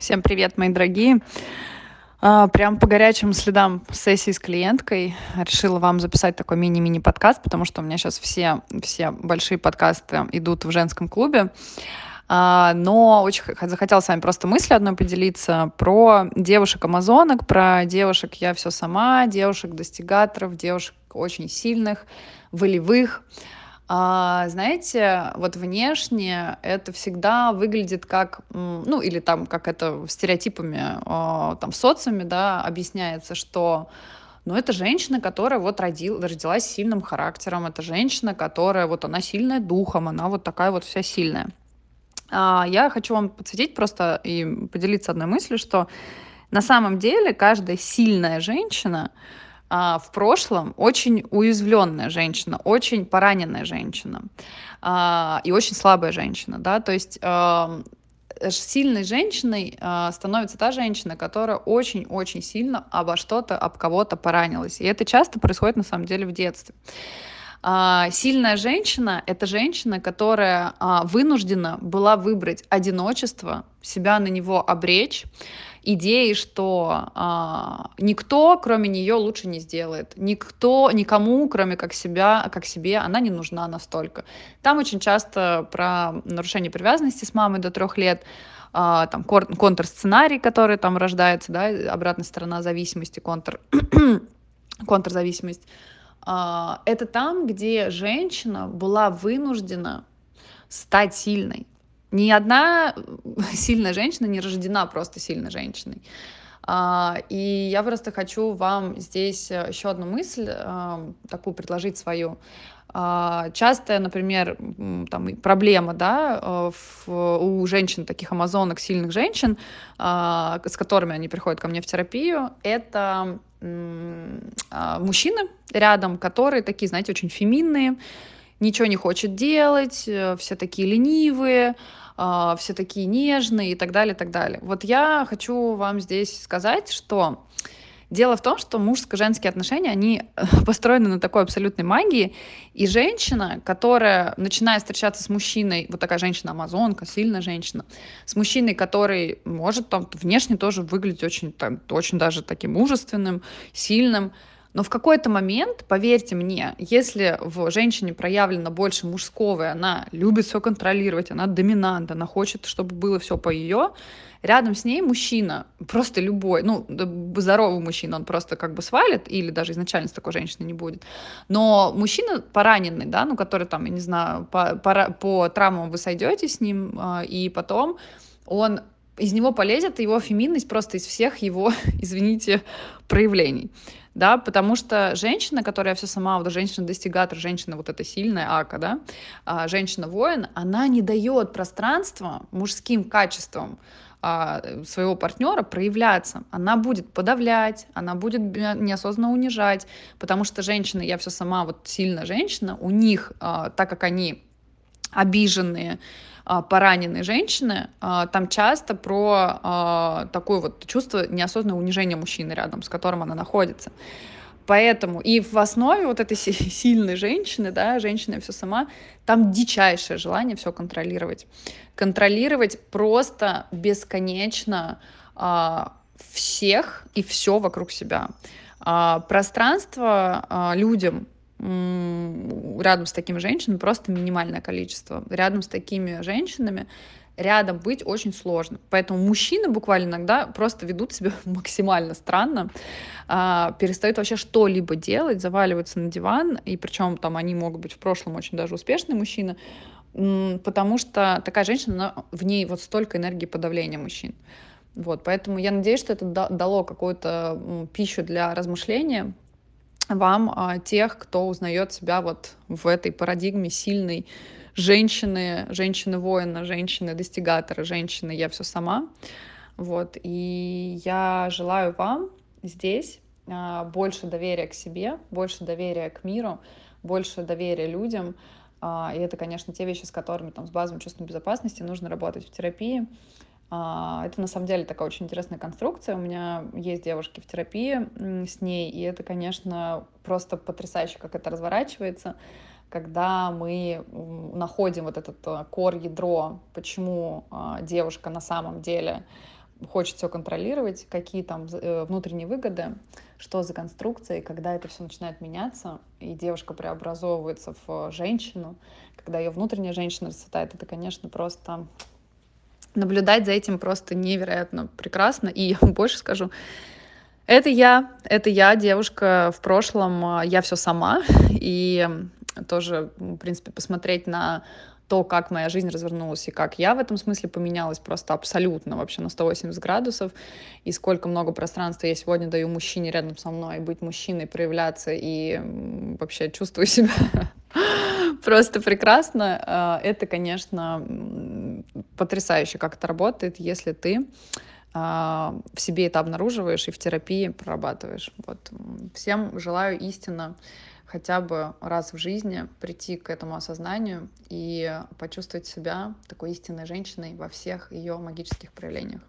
Всем привет, мои дорогие. А, прям по горячим следам сессии с клиенткой решила вам записать такой мини-мини подкаст, потому что у меня сейчас все, все большие подкасты идут в женском клубе. А, но очень захотела с вами просто мысли одной поделиться про девушек-амазонок, про девушек «я все сама», девушек-достигаторов, девушек очень сильных, волевых, а, знаете, вот внешне это всегда выглядит как, ну, или там, как это стереотипами а, там в социуме, да, объясняется, что ну, это женщина, которая вот родил, родилась сильным характером, это женщина, которая вот она сильная духом, она вот такая вот вся сильная. А, я хочу вам подсветить просто и поделиться одной мыслью, что на самом деле каждая сильная женщина, а, в прошлом очень уязвленная женщина, очень пораненная женщина а, и очень слабая женщина, да, то есть а, сильной женщиной э, становится та женщина, которая очень-очень сильно обо что-то, об кого-то поранилась. И это часто происходит на самом деле в детстве. Э, сильная женщина — это женщина, которая э, вынуждена была выбрать одиночество, себя на него обречь, идеи, что а, никто, кроме нее, лучше не сделает. Никто, никому, кроме как себя, как себе, она не нужна настолько. Там очень часто про нарушение привязанности с мамой до трех лет, а, там контрсценарий, который там рождается, да, обратная сторона зависимости, контр, контрзависимость. А, это там, где женщина была вынуждена стать сильной ни одна сильная женщина не рождена просто сильной женщиной. А, и я просто хочу вам здесь еще одну мысль а, такую предложить свою. А, частая, например, там, проблема да, в, у женщин, таких амазонок, сильных женщин, с которыми они приходят ко мне в терапию, это мужчины рядом, которые такие, знаете, очень феминные, ничего не хочет делать, э, все такие ленивые, а, все такие нежные и так далее, и так далее. Вот я хочу вам здесь сказать, что Дело в том, что мужско-женские отношения, они э, построены на такой абсолютной магии, и женщина, которая, начиная встречаться с мужчиной, вот такая женщина-амазонка, сильная женщина, с мужчиной, который может там внешне тоже выглядеть очень, там, очень даже таким мужественным, сильным, но в какой-то момент, поверьте мне, если в женщине проявлено больше мужского, и она любит все контролировать, она доминант, она хочет, чтобы было все по ее, рядом с ней мужчина, просто любой, ну, здоровый мужчина, он просто как бы свалит, или даже изначально с такой женщины не будет. Но мужчина пораненный, да, ну, который там, я не знаю, по, по, по травмам вы сойдете с ним, э, и потом он из него полезет его феминность просто из всех его, извините, проявлений да, потому что женщина, которая все сама, вот женщина-достигатор, женщина вот эта сильная ака, да, а, женщина-воин, она не дает пространства мужским качествам а, своего партнера проявляться. Она будет подавлять, она будет неосознанно унижать, потому что женщины, я все сама вот сильная женщина, у них, а, так как они обиженные, а, пораненные женщины, а, там часто про а, такое вот чувство неосознанного унижения мужчины рядом, с которым она находится. Поэтому и в основе вот этой сильной женщины, да, женщина все сама, там дичайшее желание все контролировать. Контролировать просто бесконечно всех и все вокруг себя. Пространство людям рядом с такими женщинами просто минимальное количество. Рядом с такими женщинами рядом быть очень сложно. Поэтому мужчины буквально иногда просто ведут себя максимально странно, а, перестают вообще что-либо делать, заваливаются на диван, и причем там они могут быть в прошлом очень даже успешные мужчины, потому что такая женщина, в ней вот столько энергии подавления мужчин. Вот, поэтому я надеюсь, что это дало какую-то пищу для размышления, вам а, тех, кто узнает себя вот в этой парадигме сильной женщины, женщины-воина, женщины-достигатора, женщины «я все сама». Вот, и я желаю вам здесь а, больше доверия к себе, больше доверия к миру, больше доверия людям, а, и это, конечно, те вещи, с которыми там с базовым чувством безопасности нужно работать в терапии. А, это на самом деле такая очень интересная конструкция. У меня есть девушки в терапии с ней, и это, конечно, просто потрясающе, как это разворачивается, когда мы находим вот этот э, кор-ядро, почему а, девушка на самом деле хочет все контролировать, какие там э, внутренние выгоды, что за конструкция, и когда это все начинает меняться, и девушка преобразовывается в женщину, когда ее внутренняя женщина расцветает, это, конечно, просто наблюдать за этим просто невероятно прекрасно. И больше скажу, это я, это я, девушка в прошлом, а, я все сама, и тоже, в принципе, посмотреть на то, как моя жизнь развернулась и как я в этом смысле поменялась просто абсолютно вообще на 180 градусов, и сколько много пространства я сегодня даю мужчине рядом со мной, быть мужчиной, проявляться и вообще чувствую себя просто прекрасно. А, это, конечно, потрясающе, как это работает, если ты а, в себе это обнаруживаешь и в терапии прорабатываешь. Вот. Всем желаю истинно хотя бы раз в жизни прийти к этому осознанию и почувствовать себя такой истинной женщиной во всех ее магических проявлениях.